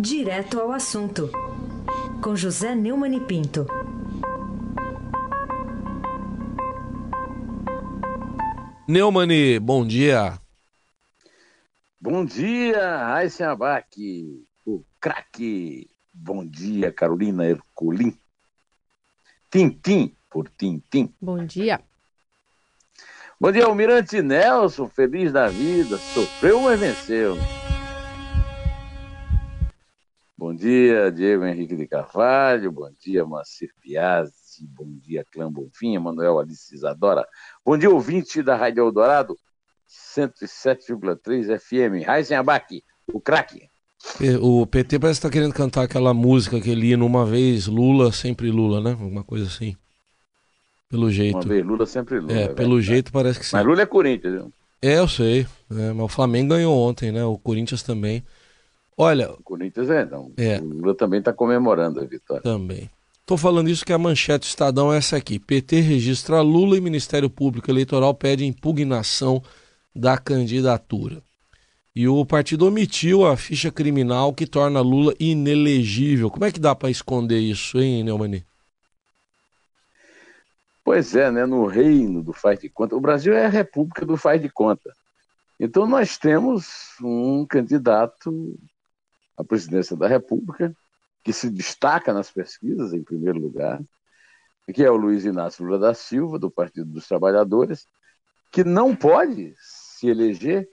Direto ao assunto, com José Neumann e Pinto. Neumani, bom dia. Bom dia, Raíssa Abac, o craque. Bom dia, Carolina Herculin. Tintim por Tintim. Bom dia. Bom dia, Almirante Nelson, feliz da vida, sofreu, mas venceu. Bom dia, Diego Henrique de Carvalho, bom dia, Macir Piazzi, bom dia, Clã Bonfim, Manuel Alice Isadora, bom dia, ouvinte da Rádio Eldorado, 107,3 FM, Raizen Abac, o craque. O PT parece que está querendo cantar aquela música que ele ia numa vez, Lula, sempre Lula, né? Alguma coisa assim. Pelo jeito. Uma vez Lula, sempre Lula. É, é pelo jeito parece que sim. Mas Lula é Corinthians, viu? É, eu sei. É, mas o Flamengo ganhou ontem, né? O Corinthians também. Olha. O Corinthians é, não. É. O Lula também está comemorando a vitória. Também. Tô falando isso que a manchete do Estadão é essa aqui. PT registra Lula e Ministério Público Eleitoral pede impugnação da candidatura. E o partido omitiu a ficha criminal que torna Lula inelegível. Como é que dá para esconder isso, hein, Neumani? Pois é, né? No reino do faz de conta. O Brasil é a república do faz de conta. Então nós temos um candidato à presidência da República que se destaca nas pesquisas em primeiro lugar, que é o Luiz Inácio Lula da Silva, do Partido dos Trabalhadores, que não pode se eleger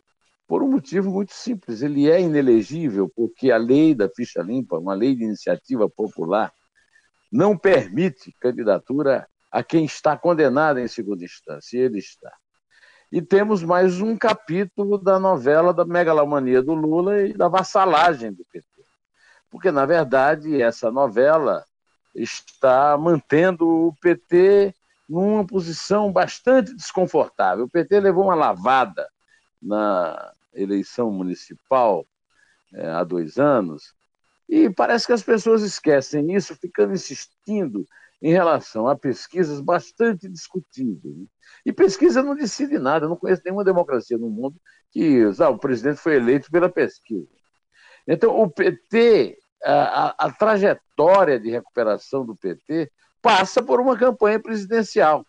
por um motivo muito simples. Ele é inelegível porque a lei da ficha limpa, uma lei de iniciativa popular, não permite candidatura a quem está condenado em segunda instância, e ele está. E temos mais um capítulo da novela da megalomania do Lula e da vassalagem do PT. Porque, na verdade, essa novela está mantendo o PT numa posição bastante desconfortável. O PT levou uma lavada na eleição municipal é, há dois anos e parece que as pessoas esquecem isso, ficando insistindo em relação a pesquisas bastante discutíveis. E pesquisa não decide nada. Eu não conheço nenhuma democracia no mundo que ah, o presidente foi eleito pela pesquisa. Então, o PT, a, a, a trajetória de recuperação do PT passa por uma campanha presidencial.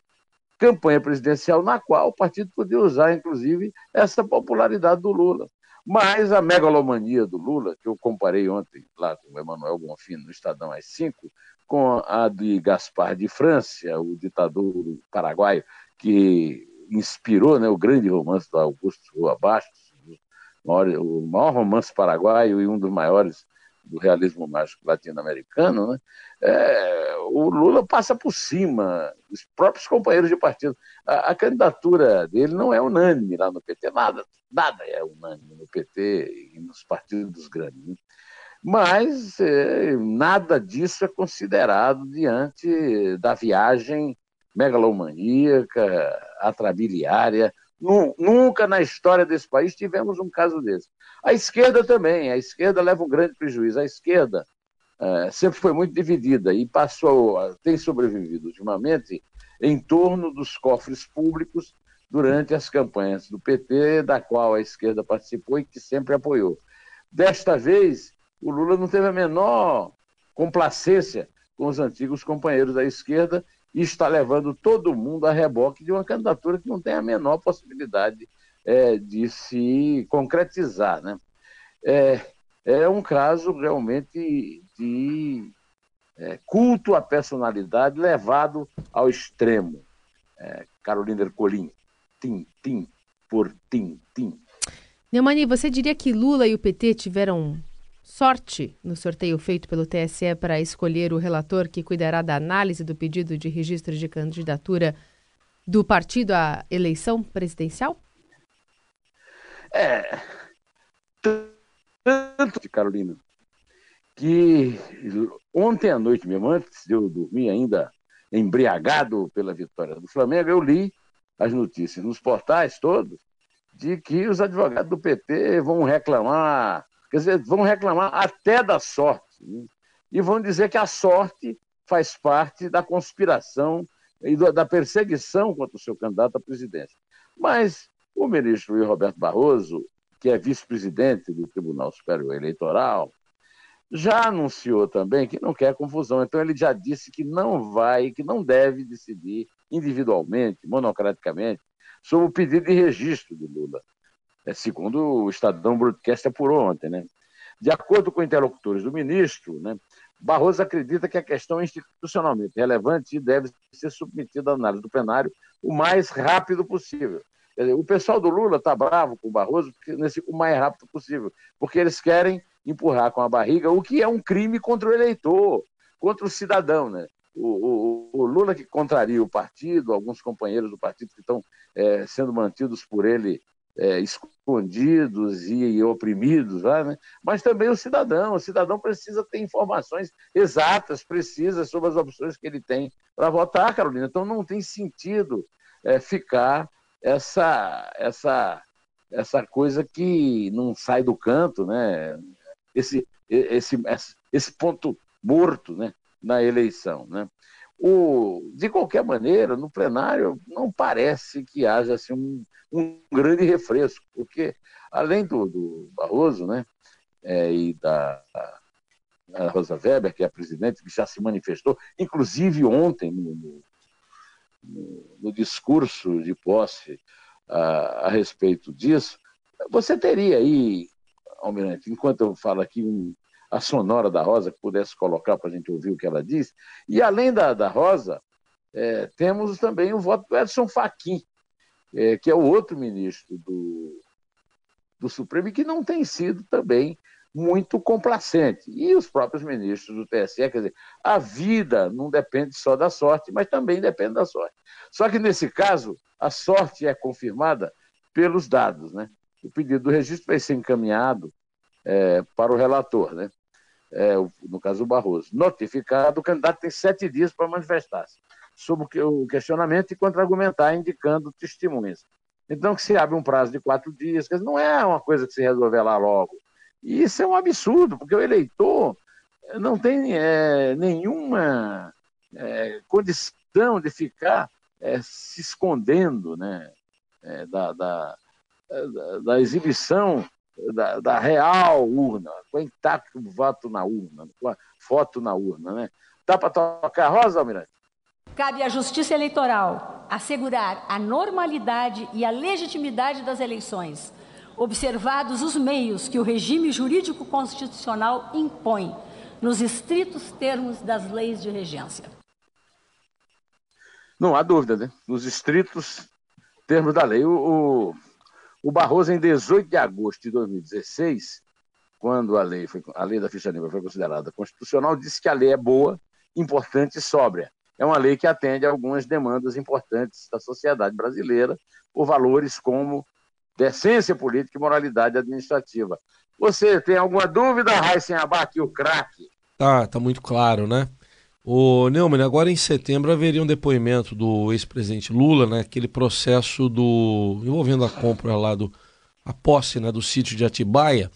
Campanha presidencial na qual o partido podia usar, inclusive, essa popularidade do Lula. Mas a megalomania do Lula, que eu comparei ontem lá com o Emanuel Bonfim no Estadão às 5, com a de Gaspar de França, o ditador paraguaio, que inspirou né, o grande romance do Augusto Rua Bastos, o maior, o maior romance paraguaio e um dos maiores do realismo mágico latino-americano, né? É, o Lula passa por cima dos próprios companheiros de partido. A, a, candidatura dele não é unânime lá no PT, nada, nada é unânime no PT e nos partidos grandes. Né? Mas é, nada disso é considerado diante da viagem megalomaníaca, atrabiliária. Nunca na história desse país tivemos um caso desse. A esquerda também, a esquerda leva um grande prejuízo. A esquerda é, sempre foi muito dividida e passou, tem sobrevivido ultimamente em torno dos cofres públicos durante as campanhas do PT, da qual a esquerda participou e que sempre apoiou. Desta vez, o Lula não teve a menor complacência com os antigos companheiros da esquerda e está levando todo mundo a reboque de uma candidatura que não tem a menor possibilidade é, de se concretizar. Né? É, é um caso realmente de é, culto à personalidade levado ao extremo. É, Carolina Ercolim, tim, tim, por tim, tim. Neumani, você diria que Lula e o PT tiveram sorte no sorteio feito pelo TSE para escolher o relator que cuidará da análise do pedido de registro de candidatura do partido à eleição presidencial? É. Tanto, Carolina, que ontem à noite mesmo, antes de eu dormir ainda embriagado pela vitória do Flamengo, eu li as notícias nos portais todos de que os advogados do PT vão reclamar Quer dizer, vão reclamar até da sorte. Né? E vão dizer que a sorte faz parte da conspiração e da perseguição contra o seu candidato à presidência. Mas o ministro Luiz Roberto Barroso, que é vice-presidente do Tribunal Superior Eleitoral, já anunciou também que não quer confusão. Então ele já disse que não vai, que não deve decidir individualmente, monocraticamente, sobre o pedido de registro de Lula. É, segundo o Estadão Broadcast apurou ontem, né? De acordo com interlocutores do ministro, né, Barroso acredita que a questão é institucionalmente relevante e deve ser submetida à análise do plenário o mais rápido possível. Dizer, o pessoal do Lula está bravo com o Barroso nesse, o mais rápido possível, porque eles querem empurrar com a barriga, o que é um crime contra o eleitor, contra o cidadão. Né? O, o, o Lula que contraria o partido, alguns companheiros do partido que estão é, sendo mantidos por ele é, escondidos e oprimidos, lá, né? mas também o cidadão. O cidadão precisa ter informações exatas, precisas sobre as opções que ele tem para votar, Carolina. Então não tem sentido é, ficar essa, essa, essa coisa que não sai do canto, né? esse, esse, esse ponto morto né? na eleição. Né? O, de qualquer maneira, no plenário, não parece que haja assim, um, um grande refresco, porque além do, do Barroso né, é, e da Rosa Weber, que é a presidente, que já se manifestou, inclusive ontem, no, no, no discurso de posse a, a, respeito disso, você teria aí, Almirante, enquanto eu falo aqui, um, a sonora da Rosa, que pudesse colocar para a gente ouvir o que ela disse, e além da, da Rosa, é, temos também o voto do Edson Fachin, é, que é o outro ministro do, do Supremo, e que não tem sido também muito complacente. E os próprios ministros do TSE, quer dizer, a vida não depende só da sorte, mas também depende da sorte. Só que nesse caso, a sorte é confirmada pelos dados, né? O pedido do registro vai ser encaminhado é, para o relator, né? É, no caso do Barroso. Notificado, o candidato tem sete dias para manifestar-se sobre o questionamento e contra-argumentar, indicando testemunhas. Então, que se abre um prazo de quatro dias, não é uma coisa que se resolver lá logo. E isso é um absurdo, porque o eleitor não tem é, nenhuma é, condição de ficar é, se escondendo né, é, da, da, da, exibição da, da, real urna, com intacto voto na urna, com a foto na urna. Né? Dá para tocar rosa, Almirante? Cabe à Justiça Eleitoral assegurar a normalidade e a legitimidade das eleições, observados os meios que o regime jurídico constitucional impõe, nos estritos termos das leis de regência. Não há dúvida, né? Nos estritos termos da lei. O, o, o Barroso, em 18 de agosto de 2016, quando a lei, foi, a lei da ficha limpa foi considerada constitucional, disse que a lei é boa, importante e sóbria é uma lei que atende a algumas demandas importantes da sociedade brasileira por valores como decência política e moralidade administrativa. Você tem alguma dúvida, Raíssen Abac, o craque? Tá, tá muito claro, né? O Neumann, agora em setembro haveria um depoimento do ex-presidente Lula, né? Aquele processo do envolvendo a compra lá do a posse, né, do sítio de Atibaia.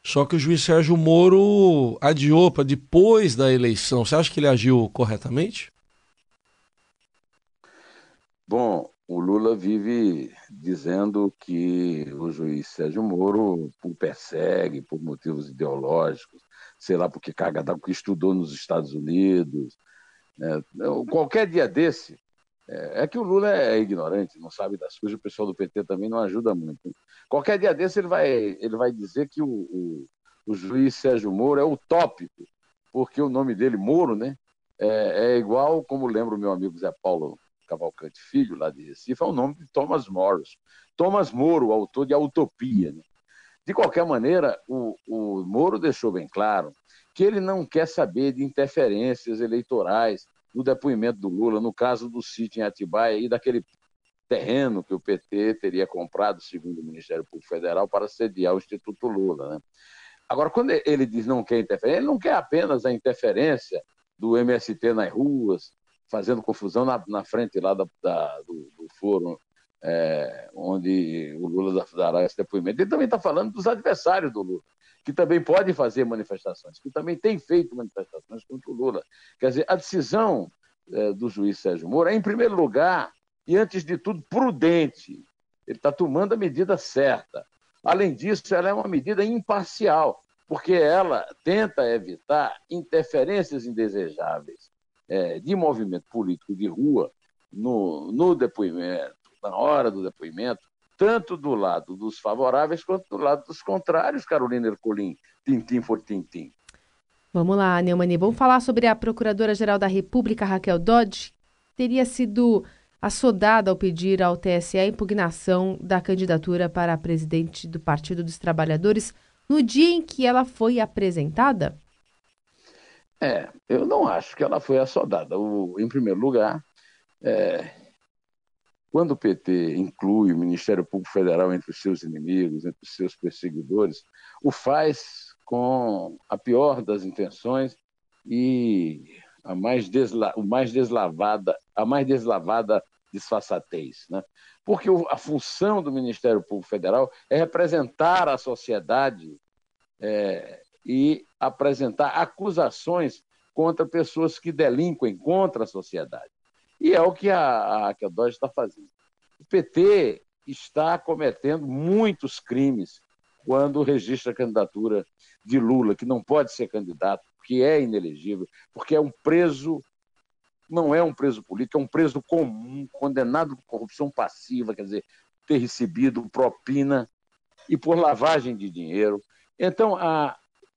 Só que o juiz Sérgio Moro adiou para depois da eleição. Você acha que ele agiu corretamente? Bom, o Lula vive dizendo que o juiz Sérgio Moro o persegue por motivos ideológicos, sei lá, porque caga que estudou nos Estados Unidos. Né? Qualquer dia desse, é, é, que o Lula é ignorante, não sabe das coisas, o pessoal do PT também não ajuda muito. Qualquer dia desse ele vai, ele vai dizer que o, o, o juiz Sérgio Moro é utópico, porque o nome dele, Moro, né, é, é igual, como lembra o meu amigo Zé Paulo Cavalcante Filho, lá de Recife, é o nome de Thomas Morris. Thomas Moro, autor de A Utopia. Né? De qualquer maneira, o, o Moro deixou bem claro que ele não quer saber de interferências eleitorais no depoimento do Lula, no caso do sítio em Atibaia e daquele terreno que o PT teria comprado, segundo o Ministério Público Federal, para sediar o Instituto Lula. Né? Agora, quando ele diz não quer interferência, ele não quer apenas a interferência do MST nas ruas, fazendo confusão na, na frente lá da, da do, do, foro é, onde o Lula dará esse depoimento. Ele também está falando dos adversários do Lula, que também podem fazer manifestações, que também têm feito manifestações contra o Lula. Quer dizer, a decisão é, do juiz Sérgio Moro é, em primeiro lugar, e antes de tudo, prudente. Ele está tomando a medida certa. Além disso, ela é uma medida imparcial. porque ela tenta evitar interferências indesejáveis é, de movimento político de rua no, no depoimento, na hora do depoimento, tanto do lado dos favoráveis quanto do lado dos contrários, Carolina Ercolim, tintim por tintim. Vamos lá, Neumani, vamos falar sobre a Procuradora-Geral da República, Raquel Dodge, teria sido assodada ao pedir ao TSE a impugnação da candidatura para presidente do Partido dos Trabalhadores no dia em que ela foi apresentada? É, eu não acho que ela foi assodada. O, em primeiro lugar, é, quando o PT inclui o Ministério Público Federal entre os seus inimigos, entre os seus perseguidores, o faz com a pior das intenções e a mais, desla, o mais deslavada, a mais deslavada disfarçatez. Né? Porque a função do Ministério Público Federal é representar a sociedade é, e apresentar acusações contra pessoas que delinquem contra a sociedade. E é o que a, a, que a Dodge está fazendo. O PT está cometendo muitos crimes quando registra a candidatura de Lula, que não pode ser candidato, que é inelegível, porque é um preso, não é um preso político, é um preso comum, condenado por corrupção passiva, quer dizer, ter recebido propina e por lavagem de dinheiro. Então, a,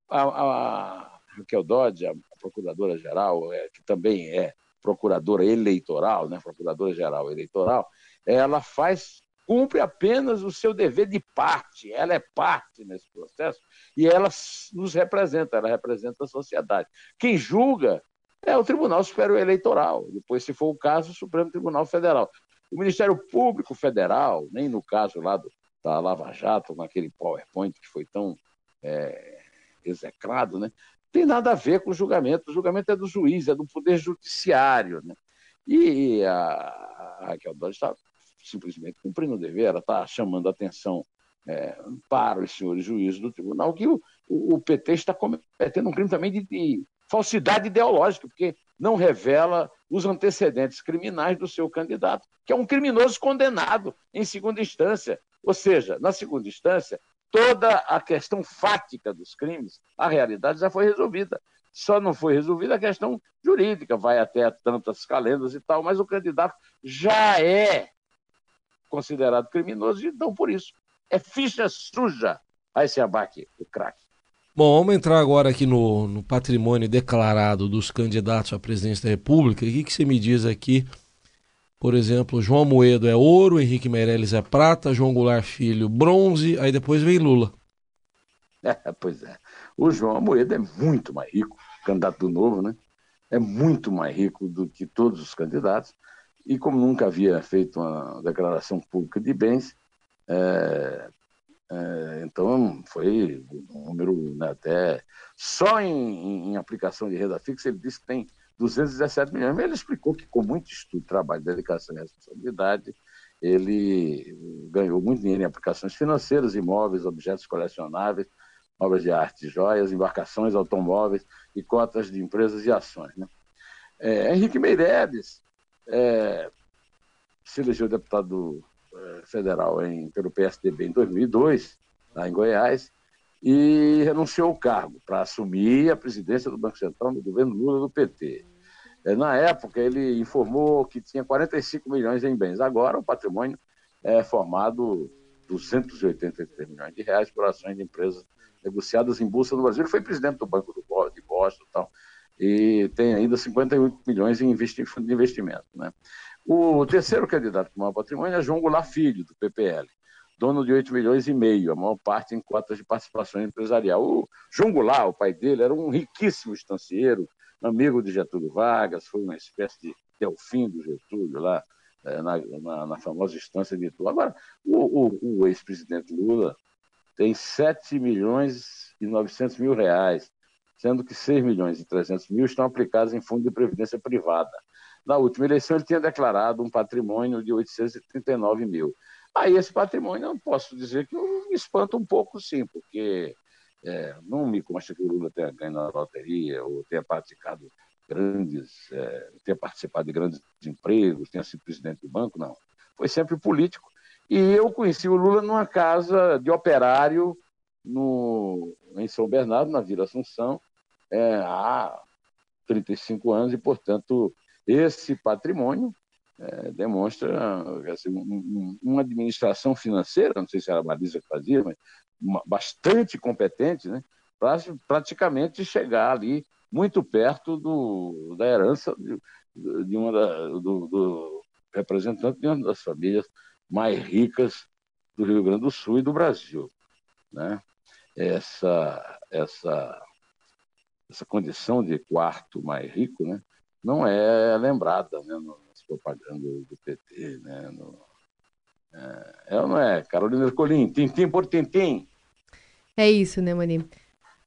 a, a Raquel Dodge, a procuradora-geral, é, que também é procuradora eleitoral, né, procuradora-geral eleitoral, ela faz cumpre apenas o seu dever de parte, ela é parte nesse processo e ela nos representa, ela representa a sociedade. Quem julga é o Tribunal Superior Eleitoral, depois, se for o caso, o Supremo Tribunal Federal. O Ministério Público Federal, nem no caso lá do, da Lava Jato, com aquele PowerPoint que foi tão é, execrado, né? Tem nada a ver com o julgamento. O julgamento é do juiz, é do Poder Judiciário. Né? E a, Raquel Dodge está simplesmente cumprindo o dever, ela está chamando a atenção é, para os senhores juízes do tribunal que o, o, o PT está cometendo um crime também de, de, falsidade ideológica, porque não revela os antecedentes criminais do seu candidato, que é um criminoso condenado em segunda instância. Ou seja, na segunda instância, toda a questão fática dos crimes, a realidade já foi resolvida. Só não foi resolvida a questão jurídica, vai até tantas calendas e tal, mas o candidato já é considerado criminoso, então por isso é ficha suja a esse abaque, o craque. Bom, vamos entrar agora aqui no, no, patrimônio declarado dos candidatos à presidência da República. O que, que você me diz aqui? Por exemplo, João Moedo é ouro, Henrique Meirelles é prata, João Goulart Filho bronze, aí depois vem Lula. É, pois é. O João Moedo é muito mais rico, candidato do novo, né? É muito mais rico do que todos os candidatos e como nunca havia feito uma declaração pública de bens, é, é, então foi um número né, até só em, em, aplicação de renda fixa ele disse que tem 217 milhões. Ele explicou que com muito estudo, trabalho, dedicação e responsabilidade ele ganhou muito dinheiro em aplicações financeiras, imóveis, objetos colecionáveis, obras de arte, joias, embarcações, automóveis e cotas de empresas e ações. Né? É, Henrique Meirelles é, se elegeu deputado é, federal em, pelo PSDB em 2002, lá em Goiás, e renunciou ao cargo para assumir a presidência do Banco Central no governo Lula do PT. É, na época, ele informou que tinha 45 milhões em bens. Agora, o patrimônio é formado 283 milhões de reais por ações de empresas negociadas em bolsa no Brasil. Ele foi presidente do Banco de Boston e tal e tem ainda 58 milhões em, fundo de investimento. Né? O terceiro candidato com maior patrimônio é João Goulart Filho, do PPL, dono de 8 milhões e meio, a maior parte em cotas de participação empresarial. O João Goulart, o pai dele, era um riquíssimo estancieiro, amigo de Getúlio Vargas, foi uma espécie de delfim do Getúlio lá, é, na, na, na, famosa estância de Itu. Agora, o, o, o ex-presidente Lula tem 7 milhões e 900 mil reais sendo que 6 milhões e 300 mil estão aplicados em fundo de previdência privada. Na última eleição, ele tinha declarado um patrimônio de 839 mil. Aí, esse patrimônio, eu posso dizer que me espanta um pouco, sim, porque é, não me consta que o Lula tenha ganho na loteria ou tenha praticado grandes, é, tenha participado de grandes empregos, tenha sido presidente do banco, não. Foi sempre político. E eu conheci o Lula numa casa de operário no, em São Bernardo, na Vila Assunção, é, há 35 anos, e, portanto, esse patrimônio é, demonstra assim, um, uma administração financeira, não sei se era a Marisa que fazia, mas uma, bastante competente, né, para praticamente chegar ali muito perto do, da herança de, de uma da, do, do representante de uma das famílias mais ricas do Rio Grande do Sul e do Brasil. Né? Essa, essa, essa condição de quarto mais rico né, não é lembrada né, nas propagandas do PT. Né, no, é, é ou não é? Carolina Ercolim, tintim por tintim. É isso, né, Mani?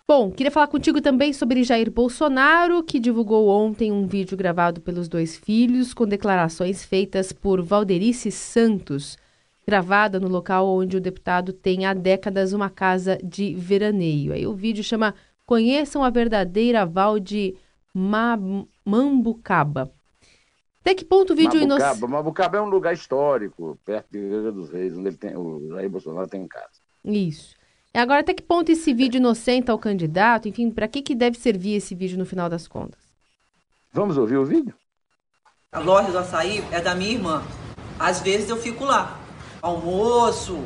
Bom, queria falar contigo também sobre Jair Bolsonaro, que divulgou ontem um vídeo gravado pelos dois filhos com declarações feitas por Valderice Santos, gravada no local onde o deputado tem há décadas uma casa de veraneio. Aí o vídeo chama Conheçam a verdadeira Val de Mambucaba. Até que ponto o vídeo inocente. Mambucaba, Mambucaba é um lugar histórico, perto de Igreja dos Reis, onde ele tem, o Jair Bolsonaro tem casa. Isso. Agora, até que ponto esse vídeo inocenta o candidato? Enfim, para que, que deve servir esse vídeo no final das contas? Vamos ouvir o vídeo? A loja do açaí é da minha irmã. Às vezes eu fico lá. Almoço.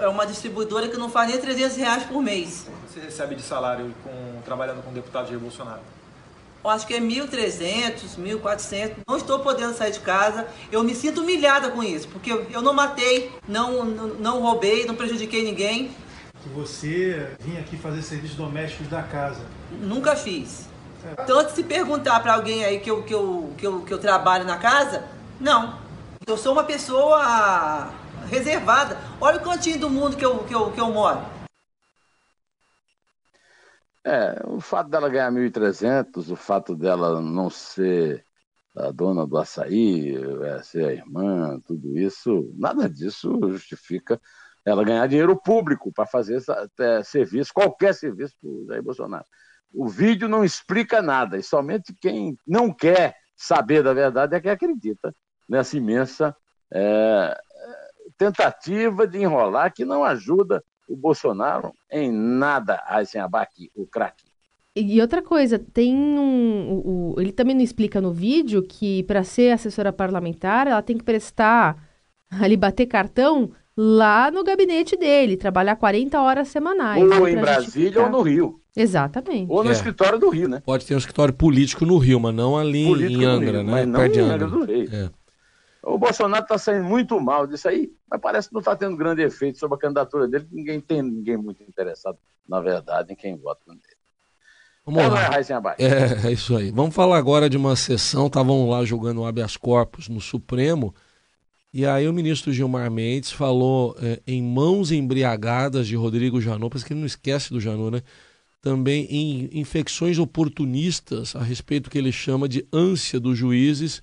É uma distribuidora que não faz nem 300 reais por mês. Você recebe de salário com, trabalhando com o deputado Jair Bolsonaro? Eu acho que é 1.300, 1.400. Não estou podendo sair de casa. Eu me sinto humilhada com isso, porque eu não matei, não, não, não roubei, não prejudiquei ninguém que você vinha aqui fazer serviços domésticos da casa? Nunca fiz. É. Tanto se perguntar para alguém aí que eu, que, eu, que, eu, que eu trabalho na casa, não. Eu sou uma pessoa reservada. Olha o cantinho do mundo que eu, que eu, que eu moro. É, o fato dela ganhar 1.300, o fato dela não ser a dona do açaí, é, ser a irmã, tudo isso, nada disso justifica ela ganhar dinheiro público para fazer é, serviço, qualquer serviço para o Jair Bolsonaro. O vídeo não explica nada, e somente quem não quer saber da verdade é que acredita nessa imensa é, tentativa de enrolar que não ajuda o Bolsonaro em nada, Aysen Abac, o craque. E outra coisa, tem um. O, o, ele também não explica no vídeo que para ser assessora parlamentar ela tem que prestar ali bater cartão lá no gabinete dele, trabalhar 40 horas semanais. Ou em Brasília justificar. ou no Rio. Exatamente. Ou no é. escritório do Rio, né? Pode ter um escritório político no Rio, mas não ali político em Angra, Rio, né? Mas não Perto em Angra. do Rio. É. O Bolsonaro está saindo muito mal disso aí, mas parece que não está tendo grande efeito sobre a candidatura dele, ninguém tem ninguém muito interessado, na verdade, em quem vota nele. Vamos lá. É, é isso aí. Vamos falar agora de uma sessão, estavam lá jogando habeas corpus no Supremo, e aí o ministro Gilmar Mendes falou é, em mãos embriagadas de Rodrigo Janot, parece que ele não esquece do Janot, né? Também em infecções oportunistas, a respeito do que ele chama de ânsia dos juízes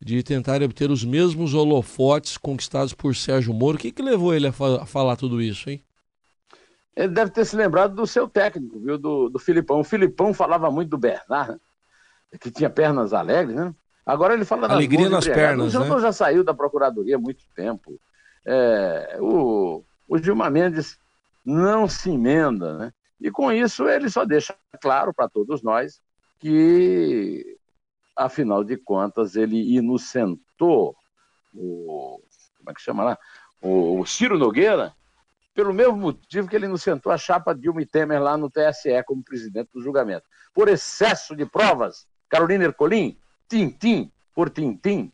de tentar obter os mesmos holofotes conquistados por Sérgio Moro. O que, que levou ele a, fa a falar tudo isso, hein? Ele deve ter se lembrado do seu técnico, viu? Do, do Filipão. O Filipão falava muito do Bernard, né? que tinha pernas alegres, né? Agora ele fala Alegria nas pernas. O né? já saiu da Procuradoria há muito tempo. É, o, o Gilmar Mendes não se emenda, né? E com isso ele só deixa claro para todos nós que, afinal de contas, ele inocentou o. Como é que chama lá? O, o Ciro Nogueira, pelo mesmo motivo que ele inocentou a chapa Dilma e Temer lá no TSE como presidente do julgamento. Por excesso de provas, Carolina Ercolim, tintim por tintim.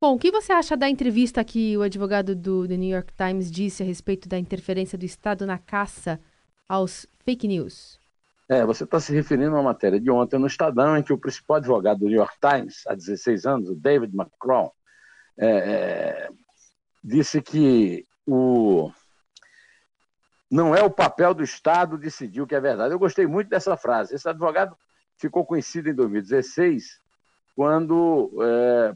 Bom, o que você acha da entrevista que o advogado do The New York Times disse a respeito da interferência do Estado na caça aos fake news? É, você está se referindo a uma matéria de ontem no Estadão, em que o principal advogado do New York Times, há 16 anos, o David McCraw, é, é, disse que o, não é o papel do Estado decidir o que é verdade. Eu gostei muito dessa frase. Esse advogado ficou conhecido em 2016 quando é,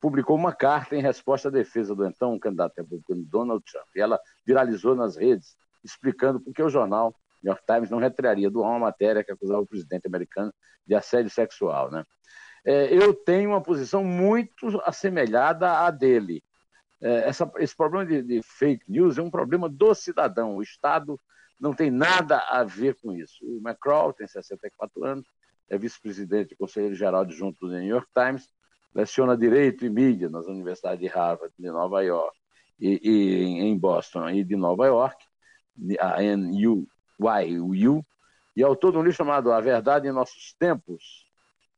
publicou uma carta em resposta à defesa do então candidato republicano Donald Trump. E ela viralizou nas redes, explicando por que o jornal New York Times não retiraria do ar uma matéria que acusava o presidente americano de assédio sexual. Né? É, eu tenho uma posição muito assemelhada à dele. É, essa, esse problema de, de, fake news é um problema do cidadão. O Estado não tem nada a ver com isso. O McCraw tem 64 anos, é vice-presidente e conselheiro-geral adjunto do New York Times, leciona Direito e Mídia nas universidades de Harvard, de Nova York, e, e em Boston e de Nova York, a NUYU, e autor de um livro chamado A Verdade em Nossos Tempos,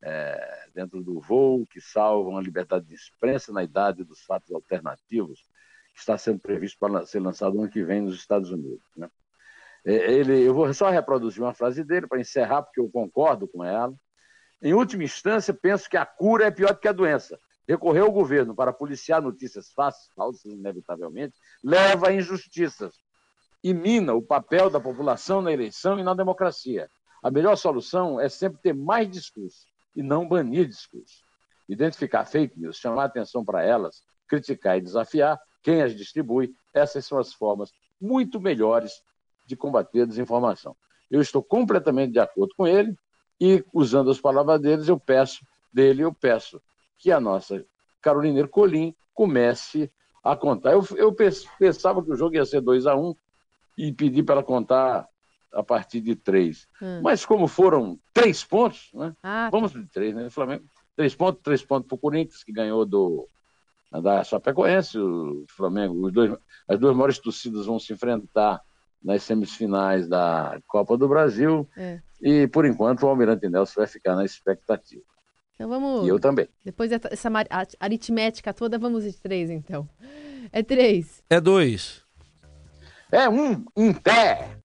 é, dentro do voo que salvam a liberdade de imprensa na idade dos fatos alternativos, que está sendo previsto para ser lançado ano que vem nos Estados Unidos. Né? É, ele, eu vou só reproduzir uma frase dele para encerrar, porque eu concordo com ela. Em última instância, penso que a cura é pior do que a doença. Recorrer ao governo para policiar notícias falsas, inevitavelmente, leva a injustiças e mina o papel da população na eleição e na democracia. A melhor solução é sempre ter mais discurso e não banir discurso. Identificar fake news, chamar atenção para elas, criticar e desafiar quem as distribui, essas são as formas muito melhores de combater a desinformação. Eu estou completamente de acordo com ele e, usando as palavras deles, eu peço dele, eu peço que a nossa Carolina Ercolim comece a contar. Eu, eu pensava que o jogo ia ser 2 a 1 um, e pedi para ela contar a partir de três. Hum. Mas como foram três pontos, né? Ah, Vamos de três, né? Flamengo, três pontos, três pontos para o Corinthians, que ganhou do da Chapecoense, o Flamengo, os dois, as duas maiores torcidas vão se enfrentar nas semifinais da Copa do Brasil. É. E, por enquanto, o Almirante Nelson vai ficar na expectativa. Então vamos. E eu também. Depois dessa aritmética toda, vamos de três, então. É três. É dois. É um, um pé.